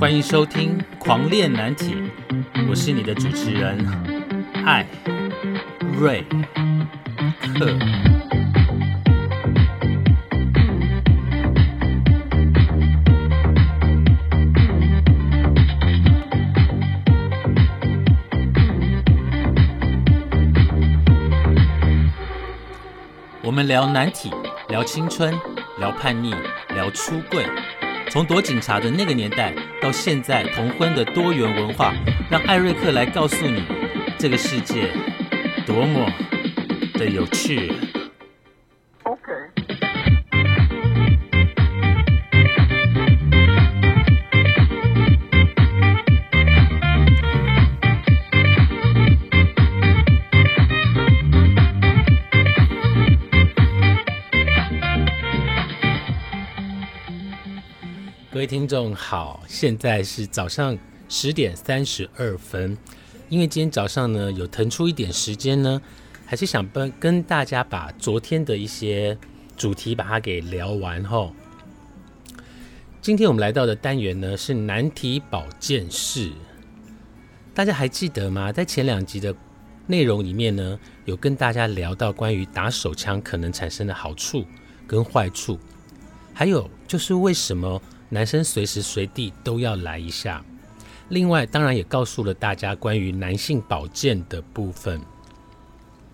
欢迎收听《狂恋难题》，我是你的主持人艾瑞克。我们聊难题，聊青春，聊叛逆，聊出柜。从躲警察的那个年代，到现在同婚的多元文化，让艾瑞克来告诉你，这个世界多么的有趣。听众好，现在是早上十点三十二分。因为今天早上呢有腾出一点时间呢，还是想跟跟大家把昨天的一些主题把它给聊完吼。今天我们来到的单元呢是难题保健室，大家还记得吗？在前两集的内容里面呢，有跟大家聊到关于打手枪可能产生的好处跟坏处，还有就是为什么。男生随时随地都要来一下。另外，当然也告诉了大家关于男性保健的部分。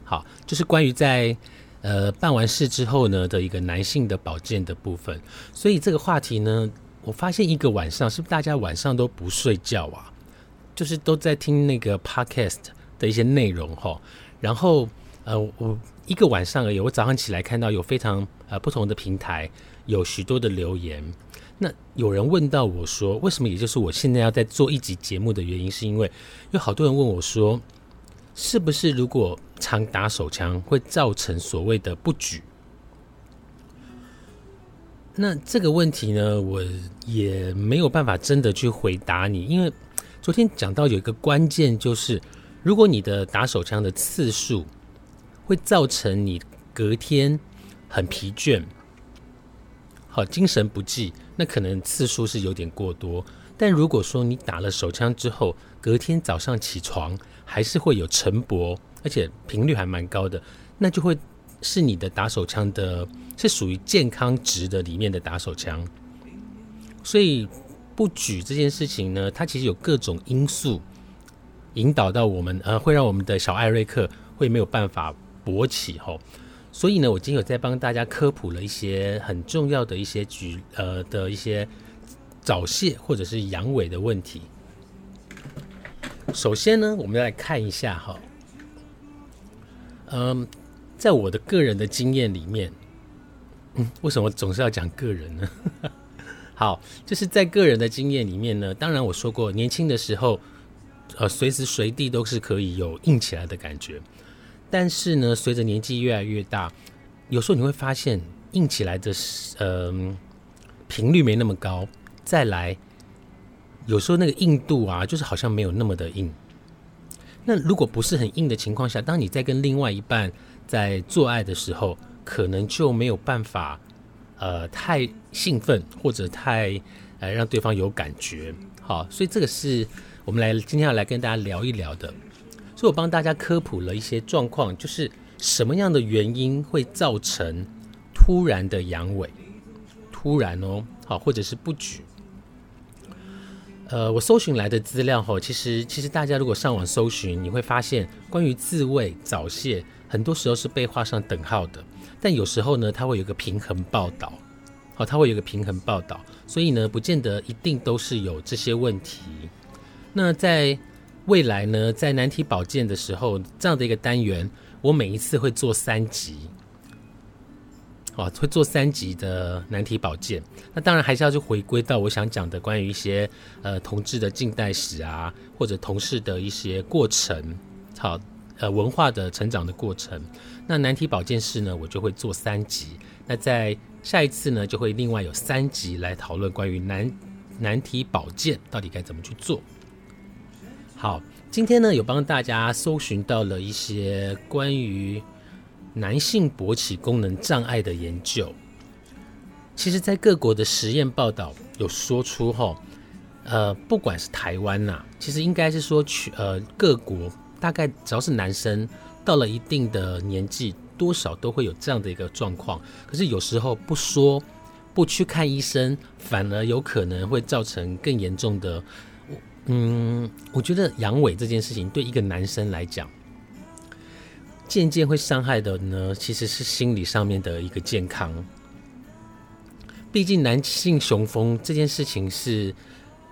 好，就是关于在呃办完事之后呢的一个男性的保健的部分。所以这个话题呢，我发现一个晚上是不是大家晚上都不睡觉啊？就是都在听那个 podcast 的一些内容哈。然后呃，我一个晚上而已，我早上起来看到有非常呃不同的平台有许多的留言。那有人问到我说，为什么？也就是我现在要在做一集节目的原因，是因为有好多人问我说，是不是如果常打手枪会造成所谓的不举？那这个问题呢，我也没有办法真的去回答你，因为昨天讲到有一个关键，就是如果你的打手枪的次数会造成你隔天很疲倦，好精神不济。那可能次数是有点过多，但如果说你打了手枪之后，隔天早上起床还是会有晨勃，而且频率还蛮高的，那就会是你的打手枪的，是属于健康值的里面的打手枪。所以不举这件事情呢，它其实有各种因素引导到我们，呃，会让我们的小艾瑞克会没有办法勃起吼。所以呢，我今天有在帮大家科普了一些很重要的一些举呃的一些早泄或者是阳痿的问题。首先呢，我们来看一下哈，嗯，在我的个人的经验里面，嗯，为什么总是要讲个人呢？好，就是在个人的经验里面呢，当然我说过，年轻的时候，呃，随时随地都是可以有硬起来的感觉。但是呢，随着年纪越来越大，有时候你会发现硬起来的呃频率没那么高。再来，有时候那个硬度啊，就是好像没有那么的硬。那如果不是很硬的情况下，当你在跟另外一半在做爱的时候，可能就没有办法呃太兴奋或者太呃让对方有感觉。好，所以这个是我们来今天要来跟大家聊一聊的。所以我帮大家科普了一些状况，就是什么样的原因会造成突然的阳痿，突然哦，好，或者是不举。呃，我搜寻来的资料哈，其实其实大家如果上网搜寻，你会发现关于自慰早泄，很多时候是被画上等号的，但有时候呢，它会有个平衡报道，好，它会有个平衡报道，所以呢，不见得一定都是有这些问题。那在未来呢，在难题保健的时候，这样的一个单元，我每一次会做三集，哦，会做三集的难题保健。那当然还是要去回归到我想讲的关于一些呃同志的近代史啊，或者同事的一些过程，好，呃文化的成长的过程。那难题保健室呢，我就会做三集。那在下一次呢，就会另外有三集来讨论关于难难题保健到底该怎么去做。好，今天呢有帮大家搜寻到了一些关于男性勃起功能障碍的研究。其实，在各国的实验报道有说出，哈，呃，不管是台湾呐，其实应该是说去呃各国，大概只要是男生到了一定的年纪，多少都会有这样的一个状况。可是有时候不说，不去看医生，反而有可能会造成更严重的。嗯，我觉得阳痿这件事情对一个男生来讲，渐渐会伤害的呢，其实是心理上面的一个健康。毕竟男性雄风这件事情是。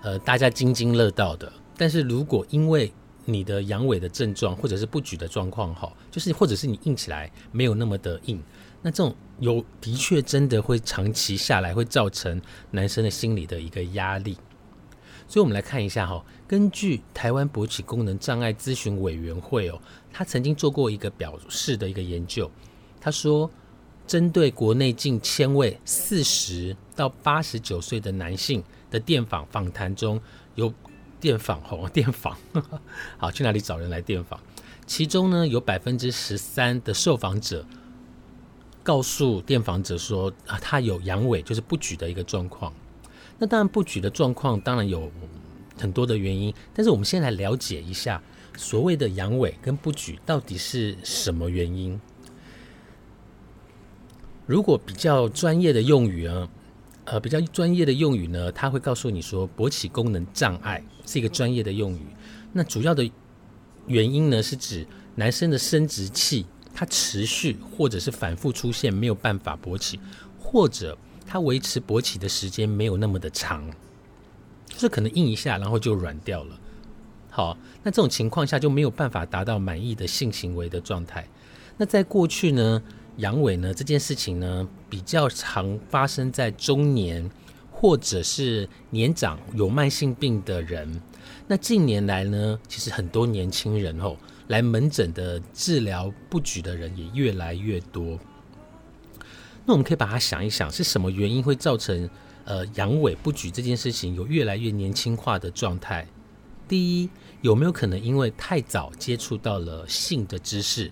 呃，大家津津乐道的。但是如果因为你的阳痿的症状，或者是不举的状况，哈，就是或者是你硬起来没有那么的硬，那这种有的确真的会长期下来会造成男生的心理的一个压力。所以，我们来看一下哈，根据台湾勃起功能障碍咨询委员会哦，他曾经做过一个表示的一个研究，他说，针对国内近千位四十到八十九岁的男性。的电访访谈中有电访吼 电访，好去哪里找人来电访？其中呢有百分之十三的受访者告诉电访者说啊，他有阳痿，就是不举的一个状况。那当然不举的状况当然有很多的原因，但是我们先来了解一下所谓的阳痿跟不举到底是什么原因。如果比较专业的用语啊。呃，比较专业的用语呢，他会告诉你说，勃起功能障碍是一个专业的用语。那主要的原因呢，是指男生的生殖器它持续或者是反复出现没有办法勃起，或者它维持勃起的时间没有那么的长，就是可能硬一下然后就软掉了。好，那这种情况下就没有办法达到满意的性行为的状态。那在过去呢？阳痿呢这件事情呢，比较常发生在中年或者是年长有慢性病的人。那近年来呢，其实很多年轻人哦来门诊的治疗不举的人也越来越多。那我们可以把它想一想，是什么原因会造成呃阳痿不举这件事情有越来越年轻化的状态？第一，有没有可能因为太早接触到了性的知识？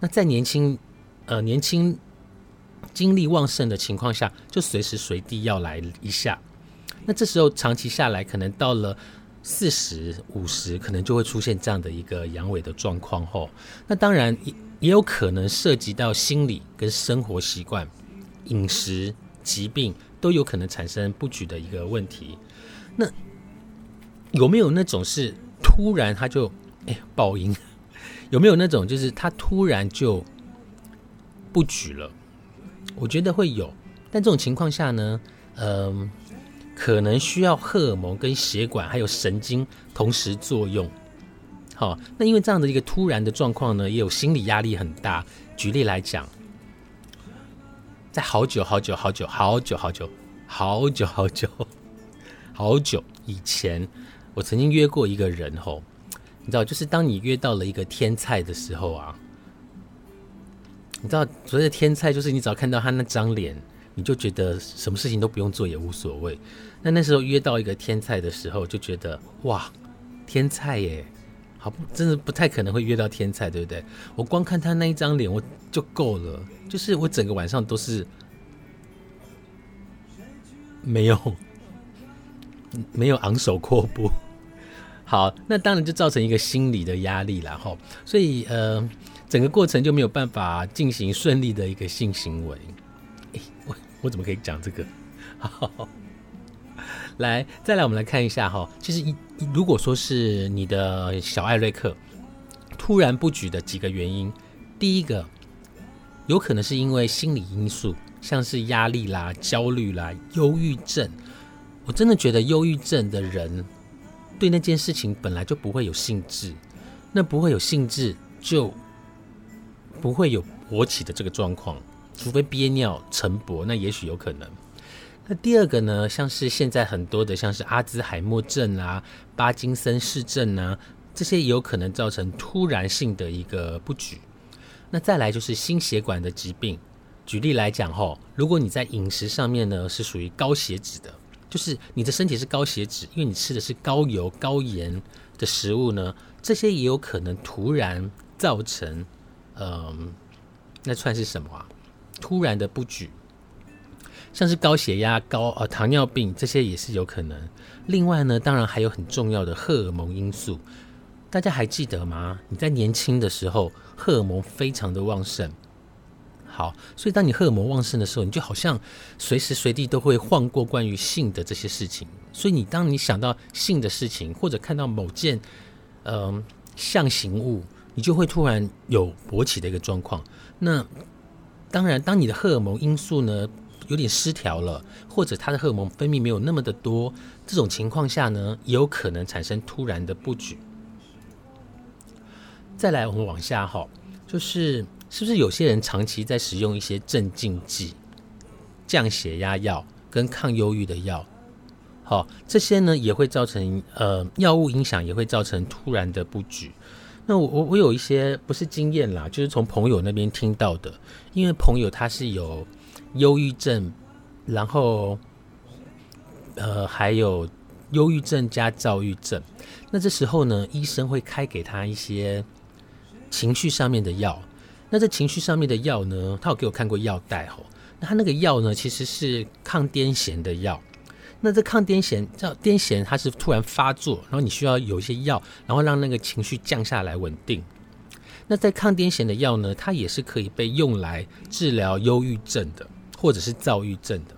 那在年轻。呃，年轻、精力旺盛的情况下，就随时随地要来一下。那这时候长期下来，可能到了四十五十，可能就会出现这样的一个阳痿的状况。后，那当然也也有可能涉及到心理跟生活习惯、饮食、疾病都有可能产生不举的一个问题。那有没有那种是突然他就哎爆音？有没有那种就是他突然就？不举了，我觉得会有，但这种情况下呢，嗯，可能需要荷尔蒙跟血管还有神经同时作用。好，那因为这样的一个突然的状况呢，也有心理压力很大。举例来讲，在好久好久好久好久好久好久好久好久以前，我曾经约过一个人吼，你知道，就是当你约到了一个天菜的时候啊。你知道所谓的天菜，就是你只要看到他那张脸，你就觉得什么事情都不用做也无所谓。那那时候约到一个天菜的时候，就觉得哇，天菜耶，好不，真的不太可能会约到天菜，对不对？我光看他那一张脸，我就够了，就是我整个晚上都是没有没有昂首阔步。好，那当然就造成一个心理的压力了哈。所以呃。整个过程就没有办法进行顺利的一个性行为。我怎么可以讲这个？好，来，再来，我们来看一下哈。其实，一如果说是你的小艾瑞克突然不举的几个原因，第一个有可能是因为心理因素，像是压力啦、焦虑啦、忧郁症。我真的觉得忧郁症的人对那件事情本来就不会有兴致，那不会有兴致就。不会有勃起的这个状况，除非憋尿成勃，那也许有可能。那第二个呢，像是现在很多的，像是阿兹海默症啊、巴金森氏症啊，这些也有可能造成突然性的一个不举。那再来就是心血管的疾病，举例来讲哈，如果你在饮食上面呢是属于高血脂的，就是你的身体是高血脂，因为你吃的是高油高盐的食物呢，这些也有可能突然造成。嗯，那算是什么啊？突然的不举。像是高血压、高呃糖尿病这些也是有可能。另外呢，当然还有很重要的荷尔蒙因素，大家还记得吗？你在年轻的时候，荷尔蒙非常的旺盛。好，所以当你荷尔蒙旺盛的时候，你就好像随时随地都会晃过关于性的这些事情。所以你当你想到性的事情，或者看到某件嗯象形物，你就会突然有勃起的一个状况。那当然，当你的荷尔蒙因素呢有点失调了，或者他的荷尔蒙分泌没有那么的多，这种情况下呢，也有可能产生突然的不举。再来，我们往下哈，就是。是不是有些人长期在使用一些镇静剂、降血压药跟抗忧郁的药？好，这些呢也会造成呃药物影响，也会造成突然的不举。那我我我有一些不是经验啦，就是从朋友那边听到的，因为朋友他是有忧郁症，然后呃还有忧郁症加躁郁症，那这时候呢，医生会开给他一些情绪上面的药。那这情绪上面的药呢？他有给我看过药袋吼。那他那个药呢，其实是抗癫痫的药。那这抗癫痫叫癫痫，它是突然发作，然后你需要有一些药，然后让那个情绪降下来稳定。那在抗癫痫的药呢，它也是可以被用来治疗忧郁症的，或者是躁郁症的。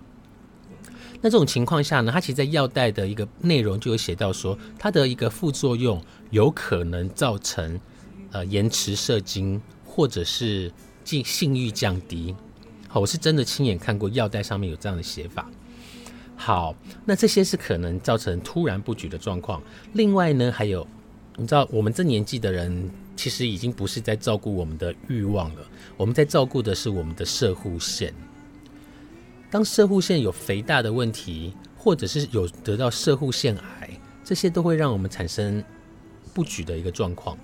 那这种情况下呢，它其实，在药袋的一个内容就有写到说，它的一个副作用有可能造成呃延迟射精。或者是性性欲降低，好，我是真的亲眼看过药袋上面有这样的写法。好，那这些是可能造成突然不举的状况。另外呢，还有你知道，我们这年纪的人其实已经不是在照顾我们的欲望了，我们在照顾的是我们的射护腺。当射护腺有肥大的问题，或者是有得到射护腺癌，这些都会让我们产生不举的一个状况。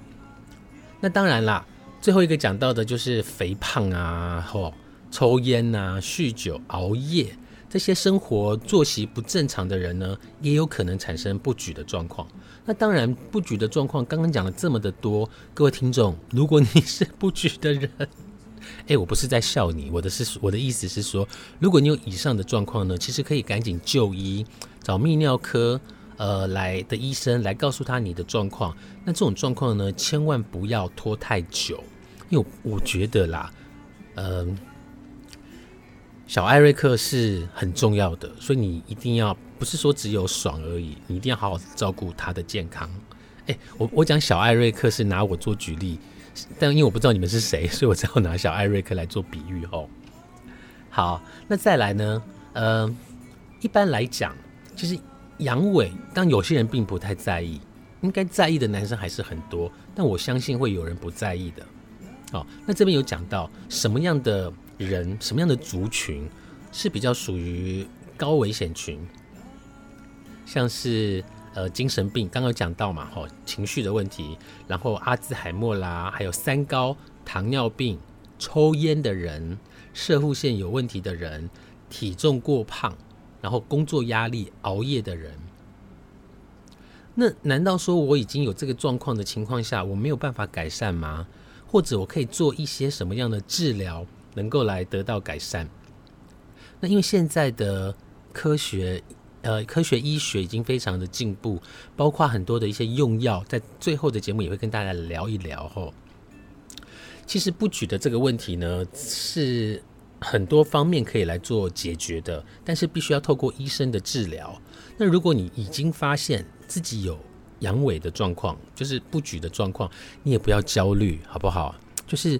那当然啦。最后一个讲到的就是肥胖啊，吼，抽烟啊，酗酒、熬夜这些生活作息不正常的人呢，也有可能产生不举的状况。那当然，不举的状况刚刚讲了这么的多，各位听众，如果你是不举的人，哎，我不是在笑你，我的是我的意思是说，如果你有以上的状况呢，其实可以赶紧就医，找泌尿科。呃，来的医生来告诉他你的状况，那这种状况呢，千万不要拖太久，因为我觉得啦，嗯，小艾瑞克是很重要的，所以你一定要不是说只有爽而已，你一定要好好照顾他的健康。哎，我我讲小艾瑞克是拿我做举例，但因为我不知道你们是谁，所以我只好拿小艾瑞克来做比喻哦。好，那再来呢？呃，一般来讲，其实。阳痿，但有些人并不太在意，应该在意的男生还是很多，但我相信会有人不在意的。好，那这边有讲到什么样的人，什么样的族群是比较属于高危险群，像是呃精神病，刚刚讲到嘛，哈，情绪的问题，然后阿兹海默啦，还有三高、糖尿病、抽烟的人、射护腺有问题的人、体重过胖。然后工作压力、熬夜的人，那难道说我已经有这个状况的情况下，我没有办法改善吗？或者我可以做一些什么样的治疗，能够来得到改善？那因为现在的科学，呃，科学医学已经非常的进步，包括很多的一些用药，在最后的节目也会跟大家聊一聊。吼，其实不举的这个问题呢，是。很多方面可以来做解决的，但是必须要透过医生的治疗。那如果你已经发现自己有阳痿的状况，就是不举的状况，你也不要焦虑，好不好？就是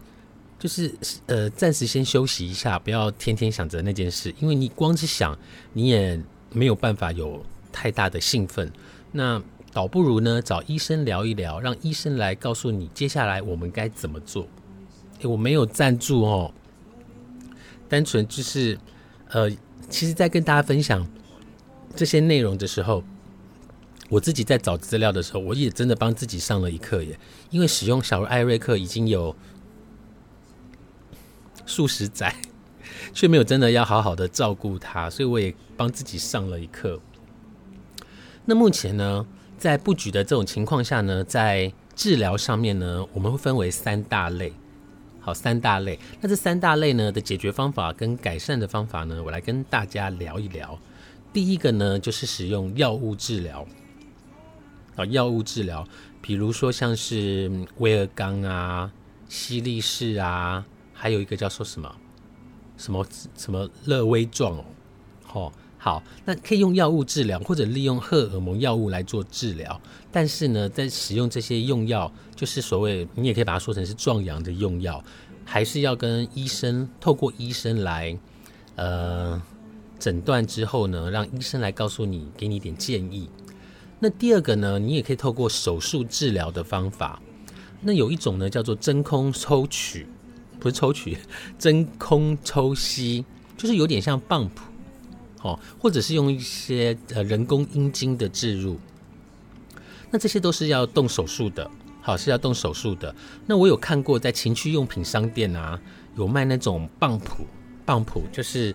就是呃，暂时先休息一下，不要天天想着那件事，因为你光是想，你也没有办法有太大的兴奋。那倒不如呢，找医生聊一聊，让医生来告诉你接下来我们该怎么做。诶我没有赞助哦。单纯就是，呃，其实，在跟大家分享这些内容的时候，我自己在找资料的时候，我也真的帮自己上了一课耶。因为使用小艾瑞克已经有数十载，却没有真的要好好的照顾它，所以我也帮自己上了一课。那目前呢，在布局的这种情况下呢，在治疗上面呢，我们会分为三大类。好，三大类。那这三大类呢的解决方法跟改善的方法呢，我来跟大家聊一聊。第一个呢，就是使用药物治疗。啊，药物治疗，比如说像是威尔刚啊、西力士啊，还有一个叫做什么什么什么乐威壮哦。好，好，那可以用药物治疗，或者利用荷尔蒙药物来做治疗。但是呢，在使用这些用药，就是所谓你也可以把它说成是壮阳的用药，还是要跟医生透过医生来呃诊断之后呢，让医生来告诉你，给你一点建议。那第二个呢，你也可以透过手术治疗的方法。那有一种呢叫做真空抽取，不是抽取，真空抽吸，就是有点像棒谱，哦，或者是用一些呃人工阴茎的置入。那这些都是要动手术的，好是要动手术的。那我有看过在情趣用品商店啊，有卖那种棒谱，棒谱就是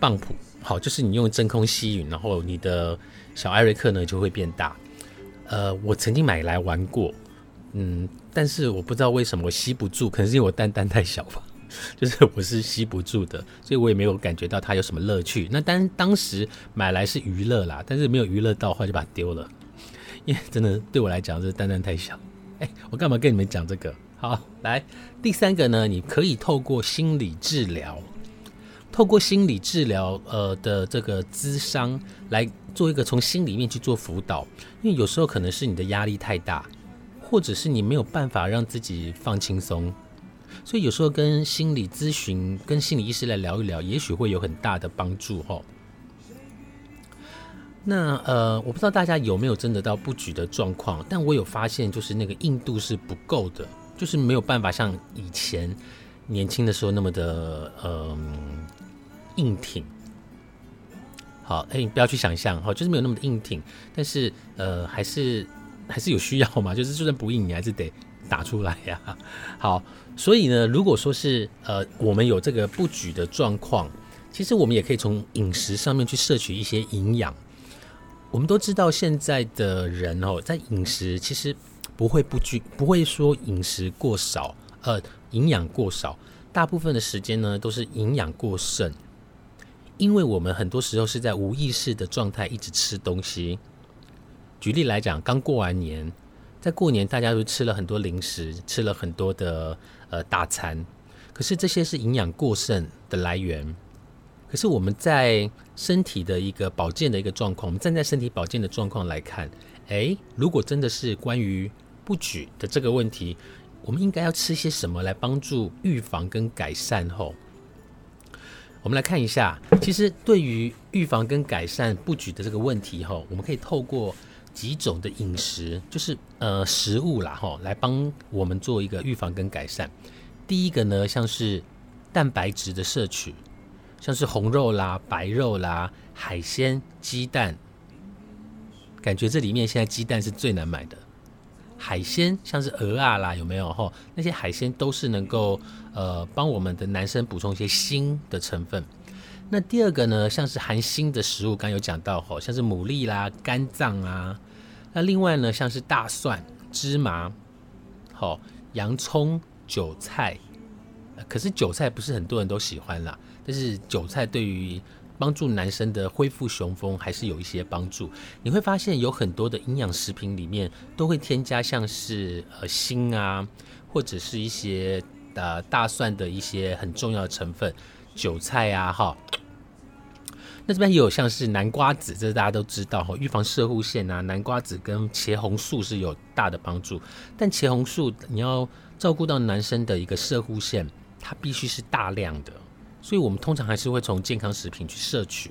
棒谱，好就是你用真空吸吮，然后你的小艾瑞克呢就会变大。呃，我曾经买来玩过，嗯，但是我不知道为什么我吸不住，可能是因为我蛋蛋太小吧，就是我是吸不住的，所以我也没有感觉到它有什么乐趣。那当当时买来是娱乐啦，但是没有娱乐到，后来就把它丢了。因为真的对我来讲，这蛋蛋太小。哎，我干嘛跟你们讲这个？好，来第三个呢，你可以透过心理治疗，透过心理治疗呃的这个咨商来做一个从心里面去做辅导。因为有时候可能是你的压力太大，或者是你没有办法让自己放轻松，所以有时候跟心理咨询、跟心理医师来聊一聊，也许会有很大的帮助哈。那呃，我不知道大家有没有真的到不举的状况，但我有发现，就是那个硬度是不够的，就是没有办法像以前年轻的时候那么的呃硬挺。好，哎，不要去想象，好，就是没有那么的硬挺，但是呃，还是还是有需要嘛，就是就算不硬，你还是得打出来呀。好，所以呢，如果说是呃，我们有这个不举的状况，其实我们也可以从饮食上面去摄取一些营养。我们都知道，现在的人哦，在饮食其实不会不均，不会说饮食过少，呃，营养过少，大部分的时间呢都是营养过剩，因为我们很多时候是在无意识的状态一直吃东西。举例来讲，刚过完年，在过年大家都吃了很多零食，吃了很多的呃大餐，可是这些是营养过剩的来源。可是我们在身体的一个保健的一个状况，我们站在身体保健的状况来看，诶，如果真的是关于不举的这个问题，我们应该要吃些什么来帮助预防跟改善？后，我们来看一下，其实对于预防跟改善不举的这个问题，哈，我们可以透过几种的饮食，就是呃食物啦，哈，来帮我们做一个预防跟改善。第一个呢，像是蛋白质的摄取。像是红肉啦、白肉啦、海鲜、鸡蛋，感觉这里面现在鸡蛋是最难买的。海鲜像是鹅啊啦，有没有？哈，那些海鲜都是能够呃帮我们的男生补充一些锌的成分。那第二个呢，像是含锌的食物，刚有讲到吼，像是牡蛎啦、肝脏啊。那另外呢，像是大蒜、芝麻、好洋葱、韭菜。可是韭菜不是很多人都喜欢啦。但是韭菜对于帮助男生的恢复雄风还是有一些帮助。你会发现有很多的营养食品里面都会添加像是呃锌啊，或者是一些呃大蒜的一些很重要的成分，韭菜啊哈。那这边也有像是南瓜子，这大家都知道哈，预防射护腺啊，南瓜子跟茄红素是有大的帮助。但茄红素你要照顾到男生的一个射护腺，它必须是大量的。所以，我们通常还是会从健康食品去摄取。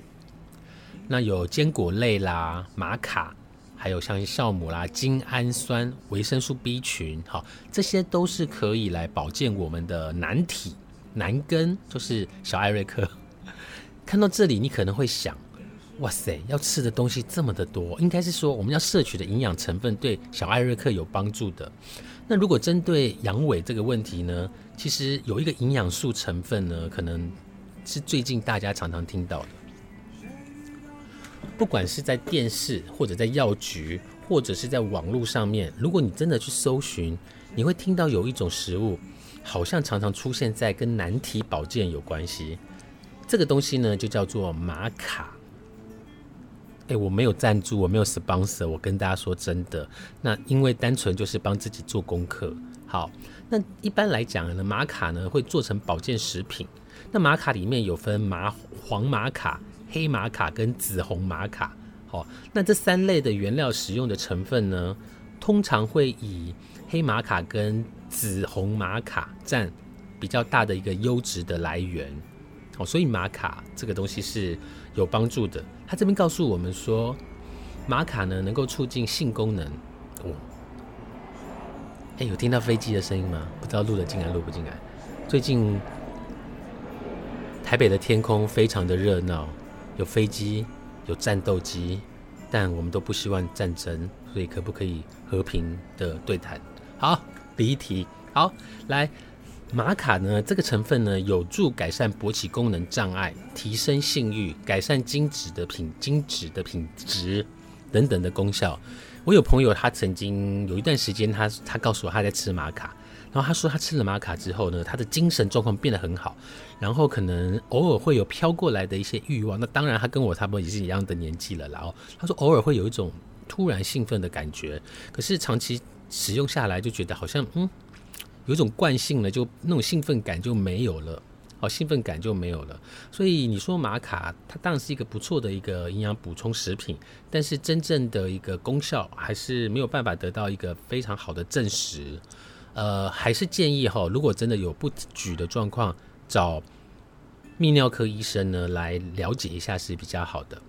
那有坚果类啦、玛卡，还有像酵母啦、精氨酸、维生素 B 群，好，这些都是可以来保健我们的男体、男根，就是小艾瑞克。看到这里，你可能会想：哇塞，要吃的东西这么的多，应该是说我们要摄取的营养成分对小艾瑞克有帮助的。那如果针对阳痿这个问题呢？其实有一个营养素成分呢，可能是最近大家常常听到的。不管是在电视，或者在药局，或者是在网络上面，如果你真的去搜寻，你会听到有一种食物，好像常常出现在跟男体保健有关系。这个东西呢，就叫做玛卡。哎，我没有赞助，我没有 sponsor，我跟大家说真的。那因为单纯就是帮自己做功课。好，那一般来讲呢，玛卡呢会做成保健食品。那玛卡里面有分麻黄玛卡、黑玛卡跟紫红玛卡。好，那这三类的原料使用的成分呢，通常会以黑玛卡跟紫红玛卡占比较大的一个优质的来源。哦，所以玛卡这个东西是有帮助的。他这边告诉我们说，玛卡呢能够促进性功能。哦，哎，有听到飞机的声音吗？不知道录得进来录不进来。最近台北的天空非常的热闹，有飞机，有战斗机，但我们都不希望战争，所以可不可以和平的对谈？好，离题。好，来。玛卡呢，这个成分呢，有助改善勃起功能障碍，提升性欲，改善精子的品精子的品质等等的功效。我有朋友，他曾经有一段时间，他他告诉我他在吃玛卡，然后他说他吃了玛卡之后呢，他的精神状况变得很好，然后可能偶尔会有飘过来的一些欲望。那当然，他跟我差不多也是一样的年纪了。然后他说偶尔会有一种突然兴奋的感觉，可是长期使用下来就觉得好像嗯。有一种惯性了，就那种兴奋感就没有了，好，兴奋感就没有了。所以你说玛卡，它当然是一个不错的一个营养补充食品，但是真正的一个功效还是没有办法得到一个非常好的证实。呃，还是建议哈，如果真的有不举的状况，找泌尿科医生呢来了解一下是比较好的。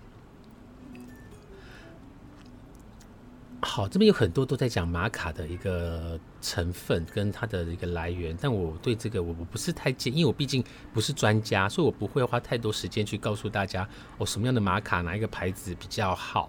好，这边有很多都在讲玛卡的一个成分跟它的一个来源，但我对这个我我不是太建议，因为我毕竟不是专家，所以我不会花太多时间去告诉大家哦什么样的玛卡哪一个牌子比较好。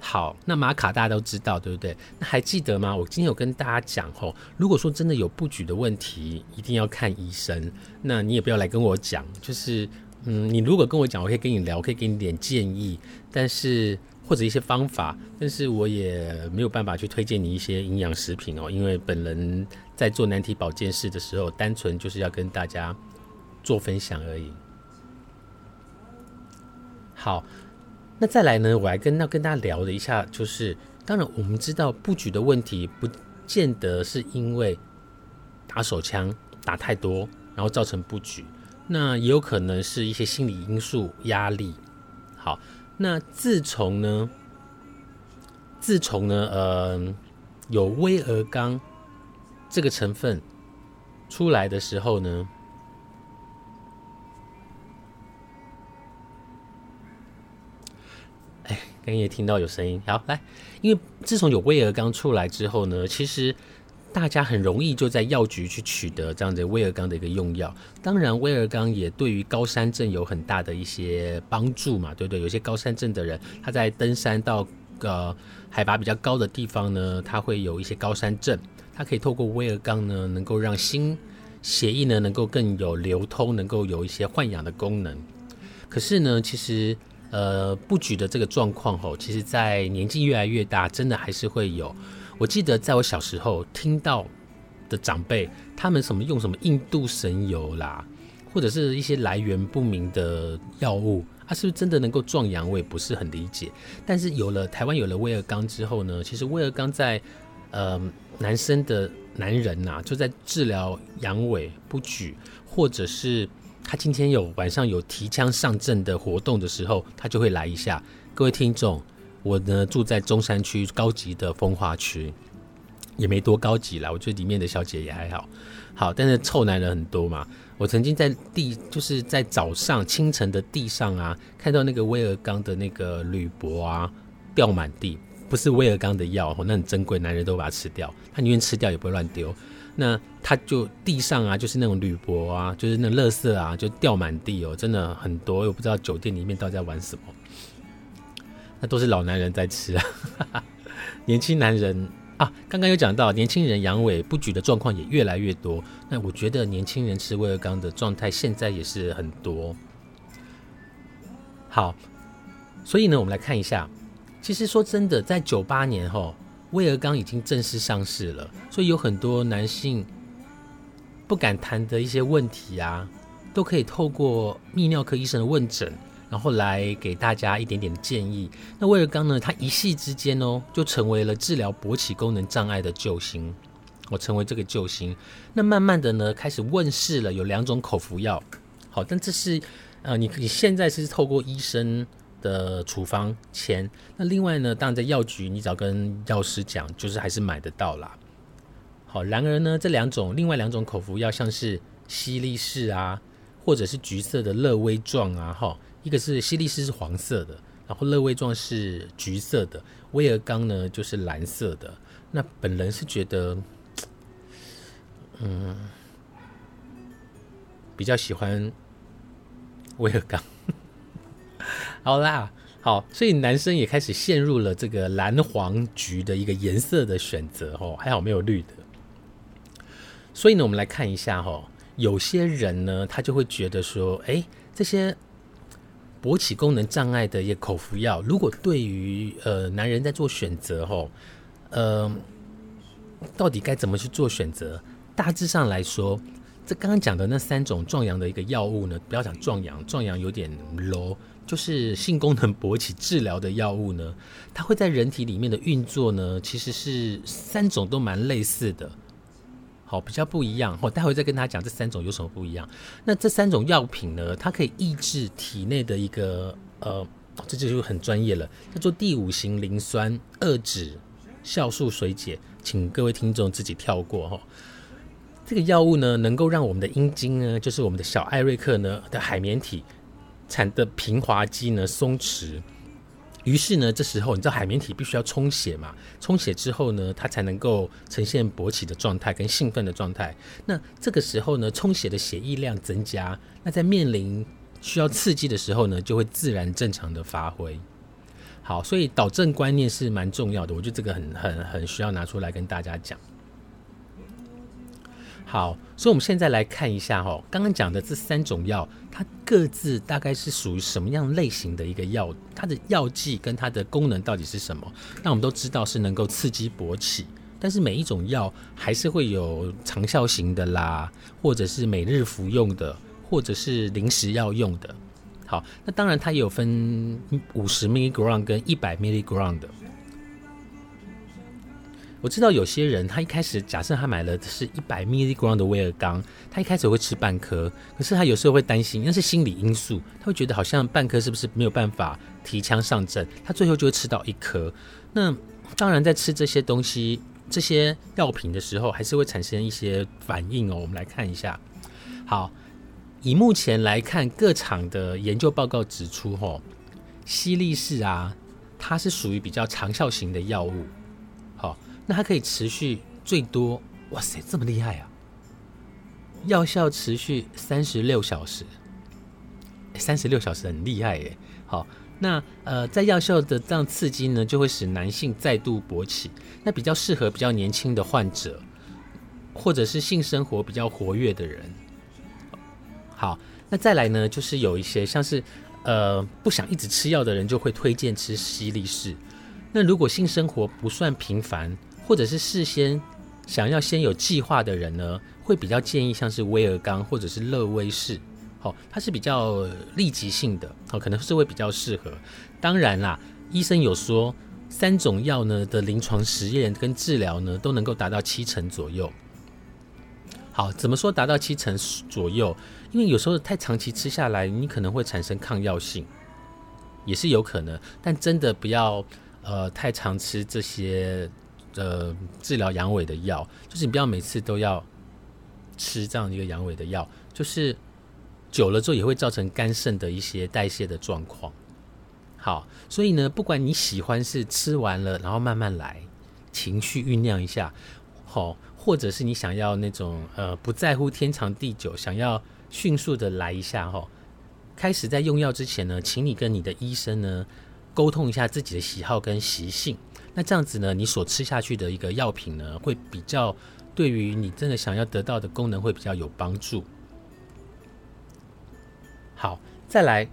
好，那玛卡大家都知道对不对？那还记得吗？我今天有跟大家讲哦，如果说真的有不举的问题，一定要看医生。那你也不要来跟我讲，就是嗯，你如果跟我讲，我可以跟你聊，我可以给你点建议，但是。或者一些方法，但是我也没有办法去推荐你一些营养食品哦，因为本人在做难题保健室的时候，单纯就是要跟大家做分享而已。好，那再来呢，我来跟要跟大家聊的一下，就是当然我们知道布局的问题，不见得是因为打手枪打太多，然后造成布局，那也有可能是一些心理因素、压力。好。那自从呢，自从呢，呃，有威尔刚这个成分出来的时候呢，哎，刚刚也听到有声音，好来，因为自从有威尔刚出来之后呢，其实。大家很容易就在药局去取得这样的威尔刚的一个用药。当然，威尔刚也对于高山症有很大的一些帮助嘛，对不对？有些高山症的人，他在登山到呃海拔比较高的地方呢，他会有一些高山症，他可以透过威尔刚呢，能够让心血液呢能够更有流通，能够有一些换氧的功能。可是呢，其实呃不举的这个状况吼，其实在年纪越来越大，真的还是会有。我记得在我小时候听到的长辈，他们什么用什么印度神油啦，或者是一些来源不明的药物，啊是不是真的能够壮阳？我也不是很理解。但是有了台湾有了威尔刚之后呢，其实威尔刚在呃男生的男人呐，就在治疗阳痿不举，或者是他今天有晚上有提枪上阵的活动的时候，他就会来一下。各位听众。我呢住在中山区高级的风化区，也没多高级啦。我觉得里面的小姐也还好，好，但是臭男人很多嘛。我曾经在地，就是在早上清晨的地上啊，看到那个威尔刚的那个铝箔啊掉满地，不是威尔刚的药，那很珍贵，男人都把它吃掉，他宁愿吃掉也不会乱丢。那他就地上啊，就是那种铝箔啊，就是那垃圾啊，就掉满地哦，真的很多。我不知道酒店里面到底在玩什么。那都是老男人在吃啊，年轻男人啊，刚刚有讲到年轻人阳痿不举的状况也越来越多。那我觉得年轻人吃威尔刚的状态现在也是很多。好，所以呢，我们来看一下，其实说真的，在九八年后，威尔刚已经正式上市了，所以有很多男性不敢谈的一些问题啊，都可以透过泌尿科医生的问诊，然后来给大家一点点建议。那威尔刚呢，他一夕之间哦，就成为了治疗勃起功能障碍的救星。我成为这个救星。那慢慢的呢，开始问世了，有两种口服药。好，但这是呃，你你现在是透过医生的处方签。那另外呢，当然在药局，你只要跟药师讲，就是还是买得到啦。好，然而呢，这两种另外两种口服药，像是西力士啊，或者是橘色的乐威壮啊，哈，一个是西利斯是黄色的，然后乐威壮是橘色的，威尔刚呢就是蓝色的。那本人是觉得，嗯，比较喜欢威尔刚。好啦，好，所以男生也开始陷入了这个蓝黄橘的一个颜色的选择，哦，还好没有绿的。所以呢，我们来看一下哈，有些人呢，他就会觉得说，哎，这些勃起功能障碍的一个口服药，如果对于呃男人在做选择吼，呃，到底该怎么去做选择？大致上来说，这刚刚讲的那三种壮阳的一个药物呢，不要讲壮阳，壮阳有点 low，就是性功能勃起治疗的药物呢，它会在人体里面的运作呢，其实是三种都蛮类似的。好，比较不一样。我待会再跟大家讲这三种有什么不一样。那这三种药品呢，它可以抑制体内的一个呃，这就很专业了，叫做第五型磷酸二酯酵素水解，请各位听众自己跳过哈。这个药物呢，能够让我们的阴茎呢，就是我们的小艾瑞克呢的海绵体产的平滑肌呢松弛。于是呢，这时候你知道海绵体必须要充血嘛？充血之后呢，它才能够呈现勃起的状态跟兴奋的状态。那这个时候呢，充血的血液量增加，那在面临需要刺激的时候呢，就会自然正常的发挥。好，所以导正观念是蛮重要的，我觉得这个很很很需要拿出来跟大家讲。好，所以我们现在来看一下哈，刚刚讲的这三种药，它各自大概是属于什么样类型的一个药？它的药剂跟它的功能到底是什么？那我们都知道是能够刺激勃起，但是每一种药还是会有长效型的啦，或者是每日服用的，或者是临时要用的。好，那当然它也有分五十 milligram 跟一百 milligram 的。我知道有些人，他一开始假设他买了的是一百 milligram 的威尔刚，他一开始会吃半颗，可是他有时候会担心，那是心理因素，他会觉得好像半颗是不是没有办法提枪上阵，他最后就会吃到一颗。那当然，在吃这些东西、这些药品的时候，还是会产生一些反应哦。我们来看一下，好，以目前来看，各厂的研究报告指出，吼，西力士啊，它是属于比较长效型的药物。那它可以持续最多，哇塞，这么厉害啊！药效持续三十六小时，三十六小时很厉害耶。好，那呃，在药效的这样刺激呢，就会使男性再度勃起。那比较适合比较年轻的患者，或者是性生活比较活跃的人。好，那再来呢，就是有一些像是呃不想一直吃药的人，就会推荐吃西力士。那如果性生活不算频繁，或者是事先想要先有计划的人呢，会比较建议像是威尔刚或者是乐威士，好，它是比较立即性的，好，可能是会比较适合。当然啦，医生有说三种药呢的临床实验跟治疗呢都能够达到七成左右。好，怎么说达到七成左右？因为有时候太长期吃下来，你可能会产生抗药性，也是有可能。但真的不要呃太常吃这些。呃，治疗阳痿的药，就是你不要每次都要吃这样一个阳痿的药，就是久了之后也会造成肝肾的一些代谢的状况。好，所以呢，不管你喜欢是吃完了，然后慢慢来，情绪酝酿一下，好，或者是你想要那种呃不在乎天长地久，想要迅速的来一下哈，开始在用药之前呢，请你跟你的医生呢沟通一下自己的喜好跟习性。那这样子呢，你所吃下去的一个药品呢，会比较对于你真的想要得到的功能会比较有帮助。好，再来，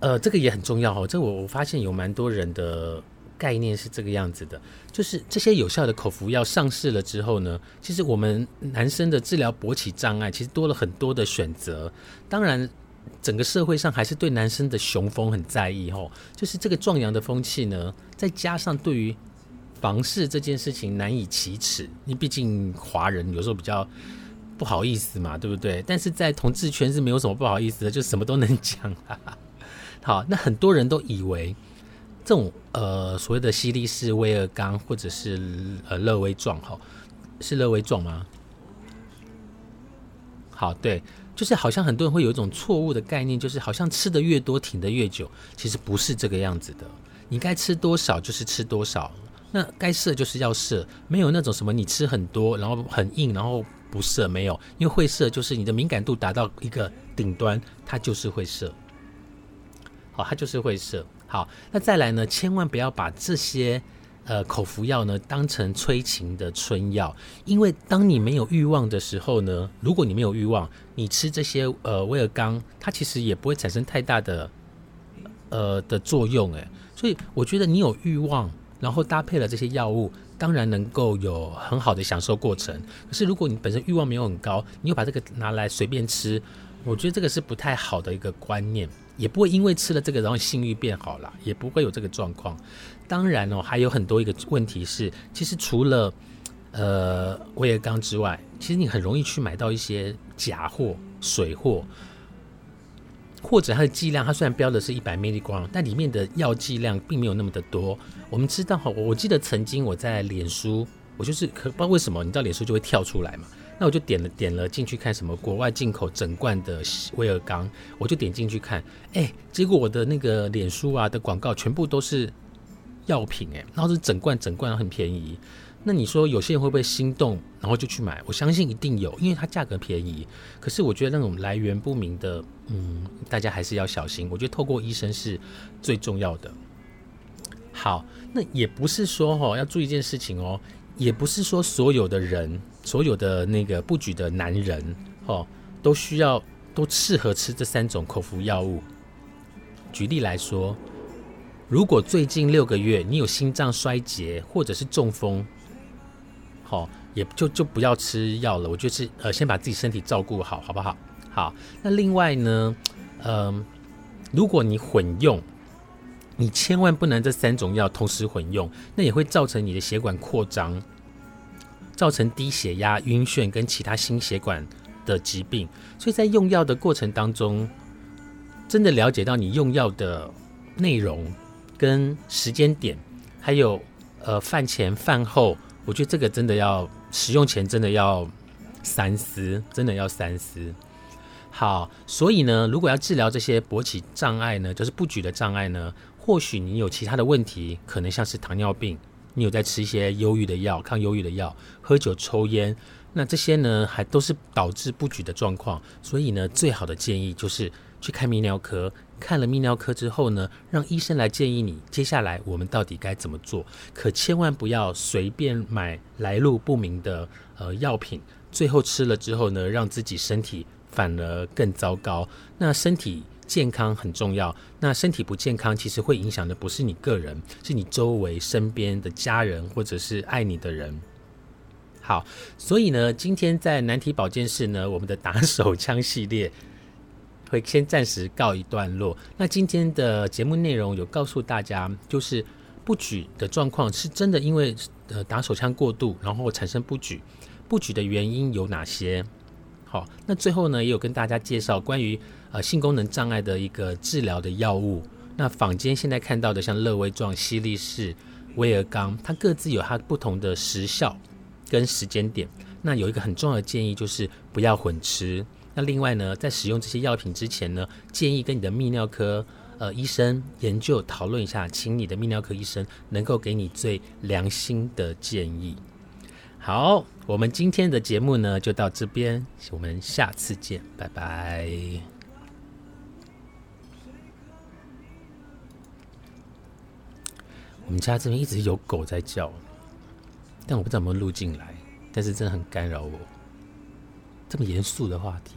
呃，这个也很重要哦。这我我发现有蛮多人的概念是这个样子的，就是这些有效的口服药上市了之后呢，其实我们男生的治疗勃起障碍其实多了很多的选择。当然，整个社会上还是对男生的雄风很在意吼，就是这个壮阳的风气呢，再加上对于房事这件事情难以启齿，因为毕竟华人有时候比较不好意思嘛，对不对？但是在同志圈是没有什么不好意思的，就什么都能讲。好，那很多人都以为。这种呃所谓的西力士威尔刚或者是呃乐威壮哈，是乐威壮吗？好，对，就是好像很多人会有一种错误的概念，就是好像吃的越多挺的越久，其实不是这个样子的。你该吃多少就是吃多少，那该射就是要射，没有那种什么你吃很多然后很硬然后不射没有，因为会射就是你的敏感度达到一个顶端，它就是会射。好，它就是会射。好，那再来呢？千万不要把这些呃口服药呢当成催情的春药，因为当你没有欲望的时候呢，如果你没有欲望，你吃这些呃威尔刚，它其实也不会产生太大的呃的作用诶。所以我觉得你有欲望，然后搭配了这些药物，当然能够有很好的享受过程。可是如果你本身欲望没有很高，你又把这个拿来随便吃，我觉得这个是不太好的一个观念。也不会因为吃了这个，然后性欲变好了，也不会有这个状况。当然哦，还有很多一个问题是，其实除了呃威尔刚之外，其实你很容易去买到一些假货、水货，或者它的剂量，它虽然标的是一百 milligram，但里面的药剂量并没有那么的多。我们知道哈，我记得曾经我在脸书，我就是可不知道为什么，你知道脸书就会跳出来嘛。那我就点了点了进去看什么国外进口整罐的威尔刚，我就点进去看，哎，结果我的那个脸书啊的广告全部都是药品，哎，然后是整罐整罐很便宜。那你说有些人会不会心动，然后就去买？我相信一定有，因为它价格便宜。可是我觉得那种来源不明的，嗯，大家还是要小心。我觉得透过医生是最重要的。好，那也不是说哈要注意一件事情哦，也不是说所有的人。所有的那个不举的男人，哦，都需要都适合吃这三种口服药物。举例来说，如果最近六个月你有心脏衰竭或者是中风，好，也就就不要吃药了。我就是呃，先把自己身体照顾好，好不好？好。那另外呢，嗯，如果你混用，你千万不能这三种药同时混用，那也会造成你的血管扩张。造成低血压、晕眩跟其他心血管的疾病，所以在用药的过程当中，真的了解到你用药的内容跟时间点，还有呃饭前饭后，我觉得这个真的要使用前真的要三思，真的要三思。好，所以呢，如果要治疗这些勃起障碍呢，就是不举的障碍呢，或许你有其他的问题，可能像是糖尿病。你有在吃一些忧郁的药、抗忧郁的药，喝酒、抽烟，那这些呢，还都是导致不举的状况。所以呢，最好的建议就是去看泌尿科。看了泌尿科之后呢，让医生来建议你接下来我们到底该怎么做。可千万不要随便买来路不明的呃药品，最后吃了之后呢，让自己身体反而更糟糕。那身体。健康很重要，那身体不健康，其实会影响的不是你个人，是你周围身边的家人或者是爱你的人。好，所以呢，今天在难题保健室呢，我们的打手枪系列会先暂时告一段落。那今天的节目内容有告诉大家，就是不举的状况是真的，因为呃打手枪过度，然后产生不举，不举的原因有哪些？好，那最后呢，也有跟大家介绍关于。呃，性功能障碍的一个治疗的药物，那坊间现在看到的像乐威壮、西力士、威尔刚，它各自有它不同的时效跟时间点。那有一个很重要的建议就是不要混吃。那另外呢，在使用这些药品之前呢，建议跟你的泌尿科呃医生研究讨论一下，请你的泌尿科医生能够给你最良心的建议。好，我们今天的节目呢就到这边，我们下次见，拜拜。我们家这边一直有狗在叫，但我不知道有没有录进来，但是真的很干扰我。这么严肃的话题，